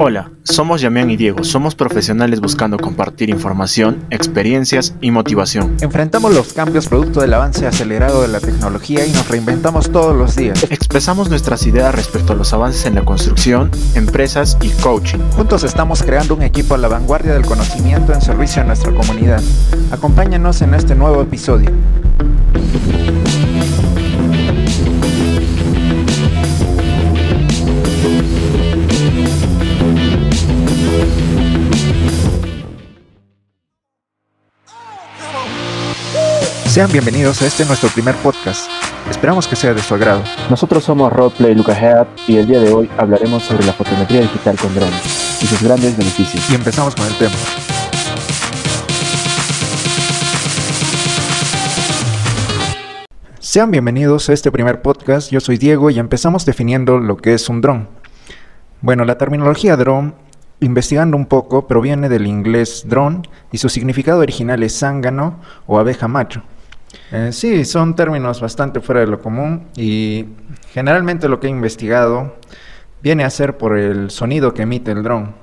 Hola, somos Yamián y Diego, somos profesionales buscando compartir información, experiencias y motivación. Enfrentamos los cambios producto del avance acelerado de la tecnología y nos reinventamos todos los días. Expresamos nuestras ideas respecto a los avances en la construcción, empresas y coaching. Juntos estamos creando un equipo a la vanguardia del conocimiento en servicio a nuestra comunidad. Acompáñanos en este nuevo episodio. Sean bienvenidos a este nuestro primer podcast. Esperamos que sea de su agrado. Nosotros somos Roleplay Luca Head y el día de hoy hablaremos sobre la fotometría digital con drones y sus grandes beneficios. Y empezamos con el tema. Sean bienvenidos a este primer podcast. Yo soy Diego y empezamos definiendo lo que es un dron. Bueno, la terminología dron investigando un poco, proviene del inglés drone y su significado original es zángano o abeja macho. Eh, sí, son términos bastante fuera de lo común y generalmente lo que he investigado viene a ser por el sonido que emite el dron,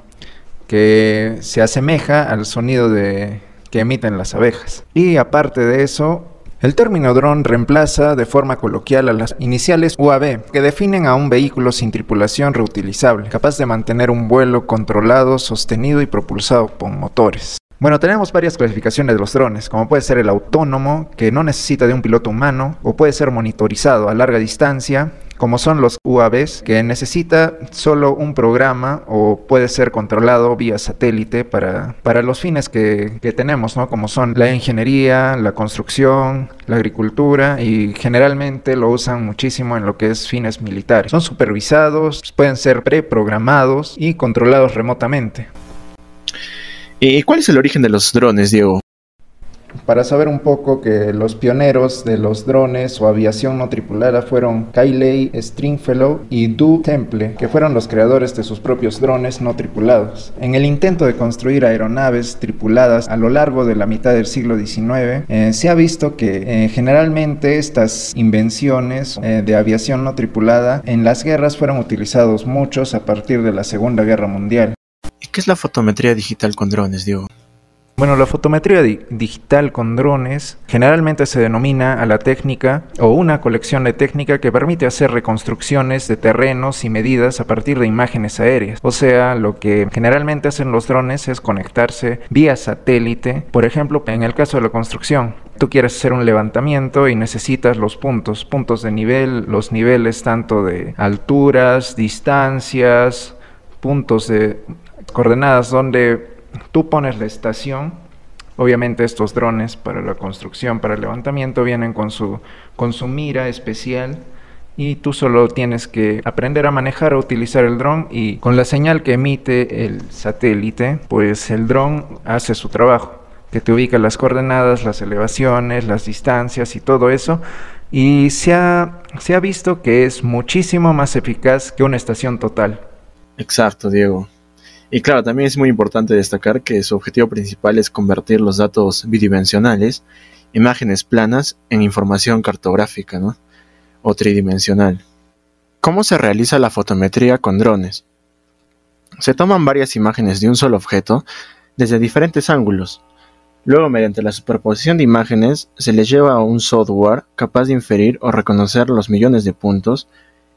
que se asemeja al sonido de, que emiten las abejas. Y aparte de eso, el término dron reemplaza de forma coloquial a las iniciales UAV, que definen a un vehículo sin tripulación reutilizable, capaz de mantener un vuelo controlado, sostenido y propulsado por motores. Bueno, tenemos varias clasificaciones de los drones, como puede ser el autónomo, que no necesita de un piloto humano, o puede ser monitorizado a larga distancia, como son los UAVs, que necesita solo un programa o puede ser controlado vía satélite para, para los fines que, que tenemos, ¿no? como son la ingeniería, la construcción, la agricultura y generalmente lo usan muchísimo en lo que es fines militares. Son supervisados, pueden ser preprogramados y controlados remotamente. ¿Y cuál es el origen de los drones, Diego? Para saber un poco que los pioneros de los drones o aviación no tripulada fueron Kyley Stringfellow y Du Temple, que fueron los creadores de sus propios drones no tripulados. En el intento de construir aeronaves tripuladas a lo largo de la mitad del siglo XIX, eh, se ha visto que eh, generalmente estas invenciones eh, de aviación no tripulada en las guerras fueron utilizados muchos a partir de la Segunda Guerra Mundial. ¿Qué es la fotometría digital con drones, Diego? Bueno, la fotometría digital con drones generalmente se denomina a la técnica o una colección de técnica que permite hacer reconstrucciones de terrenos y medidas a partir de imágenes aéreas. O sea, lo que generalmente hacen los drones es conectarse vía satélite, por ejemplo, en el caso de la construcción. Tú quieres hacer un levantamiento y necesitas los puntos, puntos de nivel, los niveles tanto de alturas, distancias, puntos de coordenadas donde tú pones la estación. Obviamente estos drones para la construcción, para el levantamiento, vienen con su, con su mira especial y tú solo tienes que aprender a manejar o utilizar el dron y con la señal que emite el satélite, pues el dron hace su trabajo, que te ubica las coordenadas, las elevaciones, las distancias y todo eso. Y se ha, se ha visto que es muchísimo más eficaz que una estación total. Exacto, Diego. Y claro, también es muy importante destacar que su objetivo principal es convertir los datos bidimensionales, imágenes planas, en información cartográfica o tridimensional. ¿Cómo se realiza la fotometría con drones? Se toman varias imágenes de un solo objeto desde diferentes ángulos. Luego, mediante la superposición de imágenes, se les lleva a un software capaz de inferir o reconocer los millones de puntos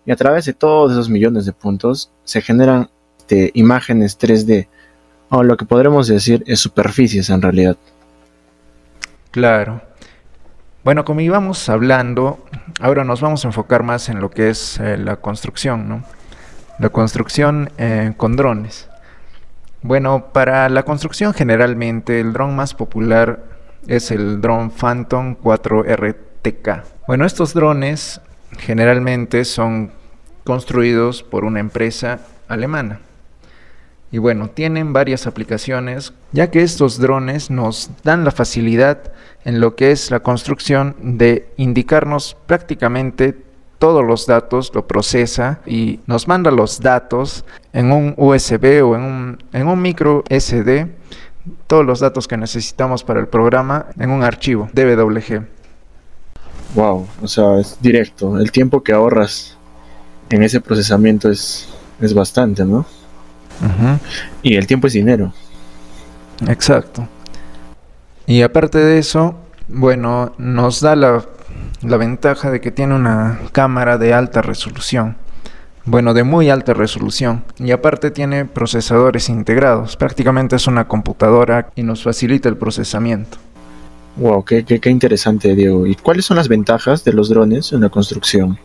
y a través de todos esos millones de puntos se generan este, imágenes 3D, o lo que podremos decir es superficies en realidad. Claro. Bueno, como íbamos hablando, ahora nos vamos a enfocar más en lo que es eh, la construcción, ¿no? La construcción eh, con drones. Bueno, para la construcción generalmente el dron más popular es el dron Phantom 4RTK. Bueno, estos drones generalmente son construidos por una empresa alemana. Y bueno, tienen varias aplicaciones, ya que estos drones nos dan la facilidad en lo que es la construcción de indicarnos prácticamente todos los datos, lo procesa y nos manda los datos en un USB o en un, en un micro SD, todos los datos que necesitamos para el programa en un archivo DWG. Wow, o sea, es directo. El tiempo que ahorras en ese procesamiento es, es bastante, ¿no? Y el tiempo es dinero. Exacto. Y aparte de eso, bueno, nos da la, la ventaja de que tiene una cámara de alta resolución. Bueno, de muy alta resolución. Y aparte tiene procesadores integrados. Prácticamente es una computadora y nos facilita el procesamiento. Wow, qué, qué, interesante, Diego. ¿Y cuáles son las ventajas de los drones en la construcción?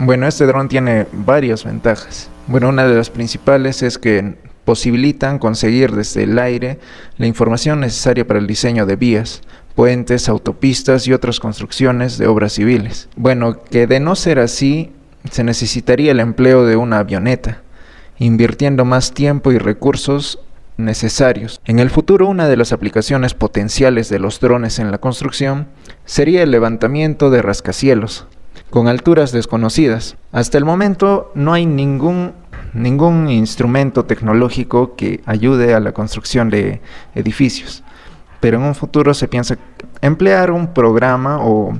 Bueno, este dron tiene varias ventajas. Bueno, una de las principales es que posibilitan conseguir desde el aire la información necesaria para el diseño de vías, puentes, autopistas y otras construcciones de obras civiles. Bueno, que de no ser así, se necesitaría el empleo de una avioneta, invirtiendo más tiempo y recursos necesarios. En el futuro, una de las aplicaciones potenciales de los drones en la construcción sería el levantamiento de rascacielos, con alturas desconocidas. Hasta el momento no hay ningún, ningún instrumento tecnológico que ayude a la construcción de edificios, pero en un futuro se piensa emplear un programa o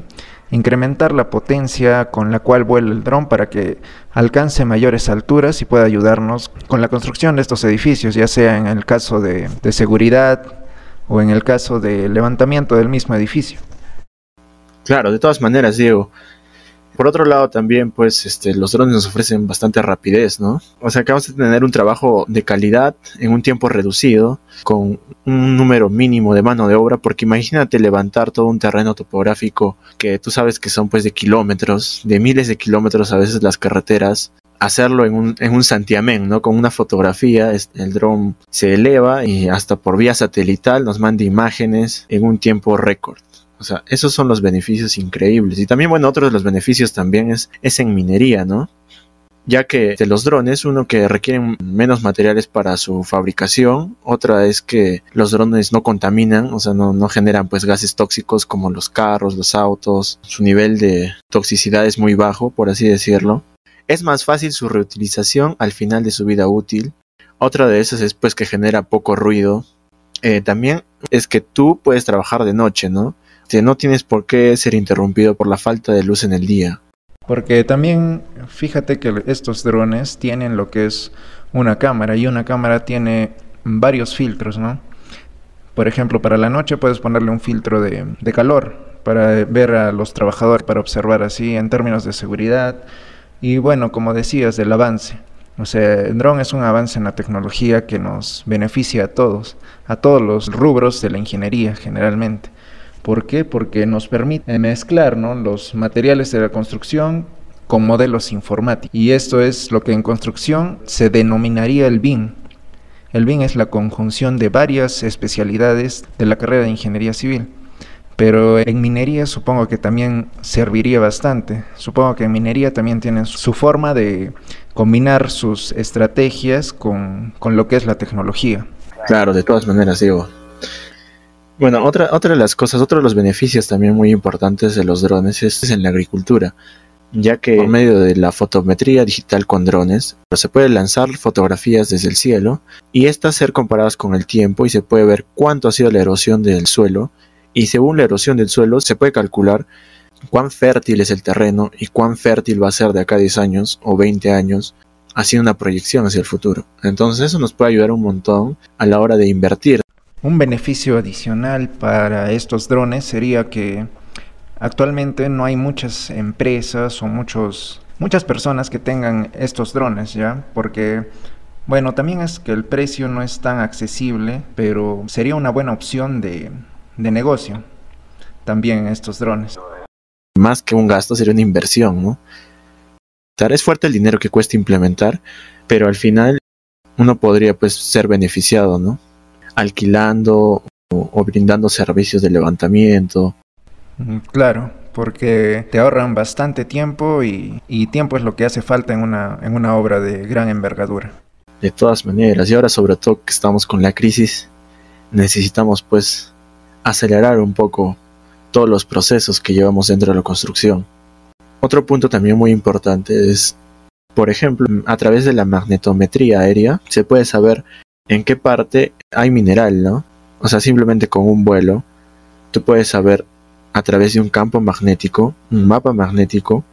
incrementar la potencia con la cual vuela el dron para que alcance mayores alturas y pueda ayudarnos con la construcción de estos edificios, ya sea en el caso de, de seguridad o en el caso de levantamiento del mismo edificio. Claro, de todas maneras, Diego, por otro lado, también, pues, este, los drones nos ofrecen bastante rapidez, ¿no? O sea, que vamos a tener un trabajo de calidad en un tiempo reducido, con un número mínimo de mano de obra, porque imagínate levantar todo un terreno topográfico que tú sabes que son, pues, de kilómetros, de miles de kilómetros a veces las carreteras, hacerlo en un, en un santiamén, ¿no? Con una fotografía, el dron se eleva y hasta por vía satelital nos manda imágenes en un tiempo récord. O sea, esos son los beneficios increíbles. Y también, bueno, otro de los beneficios también es, es en minería, ¿no? Ya que de los drones, uno que requieren menos materiales para su fabricación, otra es que los drones no contaminan, o sea, no, no generan pues gases tóxicos como los carros, los autos, su nivel de toxicidad es muy bajo, por así decirlo. Es más fácil su reutilización al final de su vida útil. Otra de esas es pues que genera poco ruido. Eh, también es que tú puedes trabajar de noche, ¿no? No tienes por qué ser interrumpido por la falta de luz en el día. Porque también fíjate que estos drones tienen lo que es una cámara y una cámara tiene varios filtros, ¿no? Por ejemplo, para la noche puedes ponerle un filtro de, de calor para ver a los trabajadores, para observar así en términos de seguridad y bueno, como decías, del avance. O sea, el drone es un avance en la tecnología que nos beneficia a todos, a todos los rubros de la ingeniería generalmente. ¿Por qué? Porque nos permite mezclar los materiales de la construcción con modelos informáticos. Y esto es lo que en construcción se denominaría el BIM. El BIM es la conjunción de varias especialidades de la carrera de ingeniería civil. Pero en minería supongo que también serviría bastante. Supongo que en minería también tienen su forma de combinar sus estrategias con, con lo que es la tecnología. Claro, de todas maneras, digo, bueno, otra, otra de las cosas, otro de los beneficios también muy importantes de los drones es en la agricultura, ya que por medio de la fotometría digital con drones se puede lanzar fotografías desde el cielo y estas ser comparadas con el tiempo y se puede ver cuánto ha sido la erosión del suelo y según la erosión del suelo se puede calcular cuán fértil es el terreno y cuán fértil va a ser de acá a 10 años o 20 años haciendo una proyección hacia el futuro. Entonces eso nos puede ayudar un montón a la hora de invertir un beneficio adicional para estos drones sería que actualmente no hay muchas empresas o muchos, muchas personas que tengan estos drones, ¿ya? Porque, bueno, también es que el precio no es tan accesible, pero sería una buena opción de, de negocio también estos drones. Más que un gasto sería una inversión, ¿no? Es fuerte el dinero que cuesta implementar, pero al final uno podría pues ser beneficiado, ¿no? Alquilando o, brindando servicios de levantamiento. Mm, claro, porque te ahorran bastante tiempo y, tiempo es lo que hace falta en una, en una obra de gran envergadura. De todas maneras, y ahora sobre todo que estamos con la crisis, necesitamos pues acelerar un poco todos los procesos que llevamos dentro de la construcción. Otro punto también muy importante es, por ejemplo, a través de la magnetometría aérea se puede saber en qué parte hay mineral, ¿no? O sea, simplemente con un vuelo, tú puedes saber a través de un campo magnético, un mapa magnético,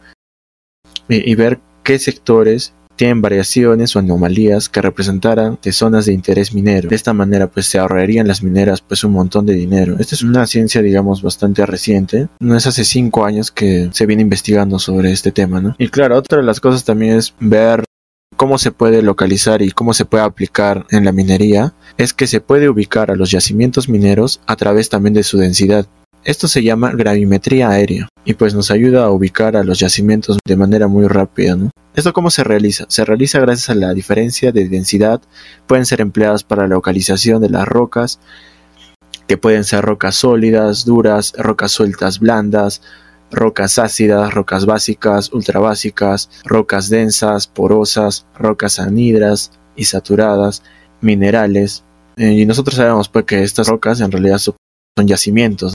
y, ver qué sectores tienen variaciones o anomalías que representaran de zonas de interés minero. De esta manera pues se ahorrarían las mineras pues un montón de dinero. Esta es una ciencia digamos bastante reciente. No es hace cinco años que se viene investigando sobre este tema, ¿no? Y claro, otra de las cosas también es ver cómo se puede localizar y cómo se puede aplicar en la minería es que se puede ubicar a los yacimientos mineros a través también de su densidad. Esto se llama gravimetría aérea y pues nos ayuda a ubicar a los yacimientos de manera muy rápida. ¿Esto cómo se realiza? Se realiza gracias a la diferencia de densidad. Pueden ser empleadas para la localización de las rocas, que pueden ser rocas sólidas, duras, rocas sueltas, blandas, rocas ácidas, rocas básicas, ultrabásicas, rocas densas, porosas, rocas anhidras y saturadas, minerales. Eh, y nosotros sabemos pues que estas rocas en realidad son yacimientos.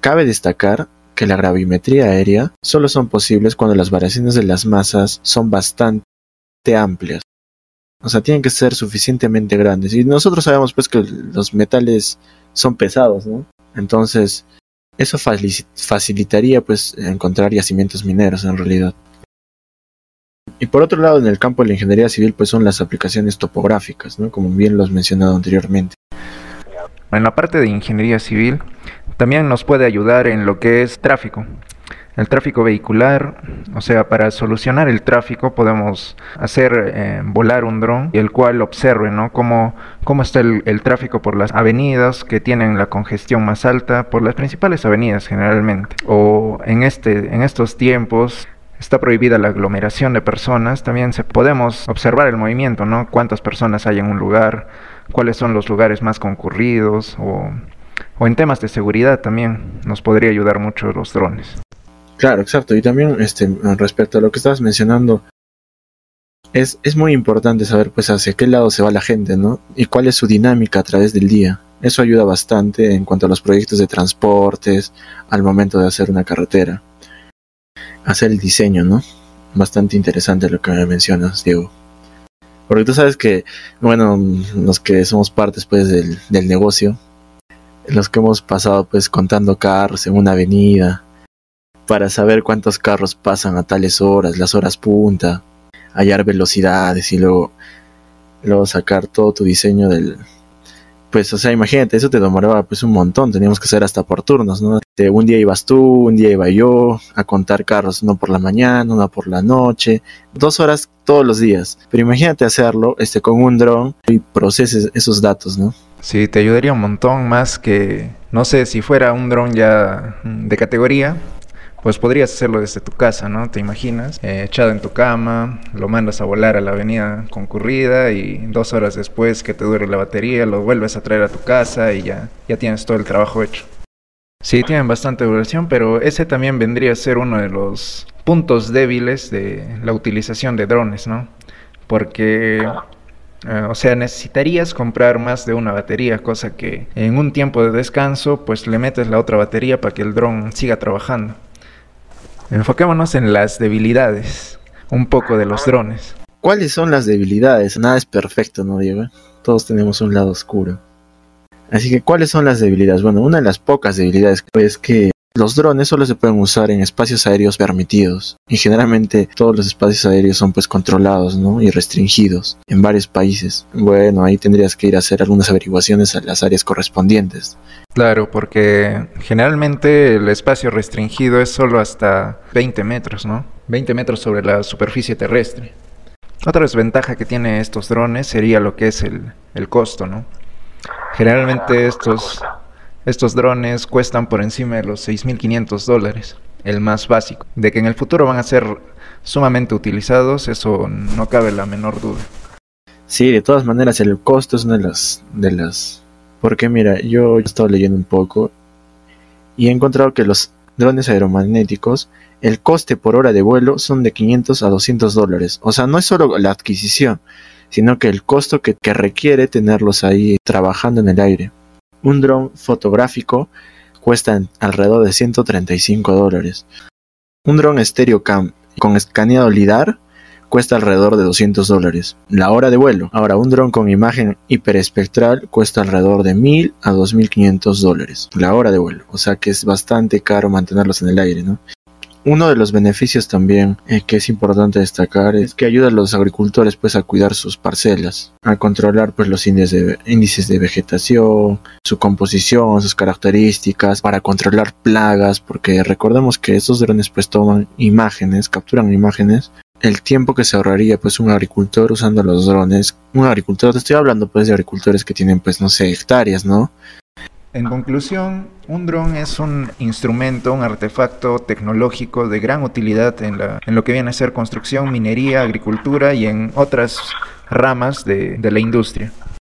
Cabe destacar que la gravimetría aérea solo son posibles cuando las variaciones de las masas son bastante amplias. O sea, tienen que ser suficientemente grandes. Y nosotros sabemos pues que los metales son pesados, ¿no? Entonces, eso facilitaría pues encontrar yacimientos mineros en realidad. Y por otro lado, en el campo de la ingeniería civil pues son las aplicaciones topográficas, ¿no? Como bien lo has mencionado anteriormente. En la parte de ingeniería civil también nos puede ayudar en lo que es tráfico. El tráfico vehicular, o sea, para solucionar el tráfico podemos hacer eh, volar un dron y el cual observe ¿no? cómo, cómo está el, tráfico por las avenidas que tienen la congestión más alta, por las principales avenidas generalmente. O en, este, en estos tiempos está prohibida la aglomeración de personas, también se, podemos observar el movimiento, ¿no? Cuántas personas hay en un lugar, cuáles son los lugares más concurridos o en temas de seguridad también nos podría ayudar mucho los drones. Claro, exacto. Y también este, respecto a lo que estabas mencionando, es, es muy importante saber pues hacia qué lado se va la gente, ¿no? Y cuál es su dinámica a través del día. Eso ayuda bastante en cuanto a los proyectos de transportes, al momento de hacer una carretera. Hacer el diseño, ¿no? Bastante interesante lo que me mencionas, Diego. Porque tú sabes que, bueno, los que somos partes pues del, del negocio, los que hemos pasado pues contando carros en una avenida, para saber cuántos carros pasan a tales horas, las horas punta, hallar velocidades y luego, luego sacar todo tu diseño del... Pues, o sea, imagínate, eso te demoraba pues un montón, teníamos que hacer hasta por turnos, ¿no? Un día ibas tú, un día iba yo a contar carros, uno por la mañana, uno por la noche, dos horas todos los días. Pero imagínate hacerlo este, con un dron y proceses esos datos, ¿no? Sí, te ayudaría un montón más que, no sé, si fuera un dron ya de categoría, pues podrías hacerlo desde tu casa, ¿no? Te imaginas, eh, echado en tu cama, lo mandas a volar a la avenida concurrida y dos horas después que te dure la batería lo vuelves a traer a tu casa y ya, ya tienes todo el trabajo hecho. Sí, tienen bastante duración, pero ese también vendría a ser uno de los puntos débiles de la utilización de drones, ¿no? Porque, eh, o sea, necesitarías comprar más de una batería, cosa que en un tiempo de descanso, pues le metes la otra batería para que el dron siga trabajando. Enfoquémonos en las debilidades, un poco de los drones. ¿Cuáles son las debilidades? Nada es perfecto, ¿no, Diego? Todos tenemos un lado oscuro. Así que, ¿cuáles son las debilidades? Bueno, una de las pocas debilidades es que los drones solo se pueden usar en espacios aéreos permitidos y generalmente todos los espacios aéreos son pues controlados ¿no? y restringidos en varios países. Bueno, ahí tendrías que ir a hacer algunas averiguaciones a las áreas correspondientes. Claro, porque generalmente el espacio restringido es solo hasta 20 metros, ¿no? 20 metros sobre la superficie terrestre. Otra desventaja que tiene estos drones sería lo que es el, el costo, ¿no? Generalmente estos estos drones cuestan por encima de los 6.500 dólares, el más básico. De que en el futuro van a ser sumamente utilizados, eso no cabe la menor duda. Sí, de todas maneras el costo es una de las... De las... Porque mira, yo he estado leyendo un poco y he encontrado que los drones aeromagnéticos, el coste por hora de vuelo son de 500 a 200 dólares. O sea, no es solo la adquisición, sino que el costo que, que requiere tenerlos ahí trabajando en el aire. Un dron fotográfico cuesta alrededor de 135 dólares. Un dron Stereocam con escaneado LIDAR cuesta alrededor de 200 dólares. La hora de vuelo. Ahora, un dron con imagen hiperespectral cuesta alrededor de 1000 a 2500 dólares. La hora de vuelo. O sea que es bastante caro mantenerlos en el aire, ¿no? Uno de los beneficios también eh, que es importante destacar es que ayuda a los agricultores pues a cuidar sus parcelas, a controlar pues los índices de, vegetación, su composición, sus características, para controlar plagas, porque recordemos que estos drones pues toman imágenes, capturan imágenes el tiempo que se ahorraría pues un agricultor usando los drones, un agricultor, te estoy hablando pues de agricultores que tienen pues no sé hectáreas, ¿no? En conclusión, un dron es un instrumento, un artefacto tecnológico de gran utilidad en, la, en lo que viene a ser construcción, minería, agricultura y en otras ramas de, de la industria.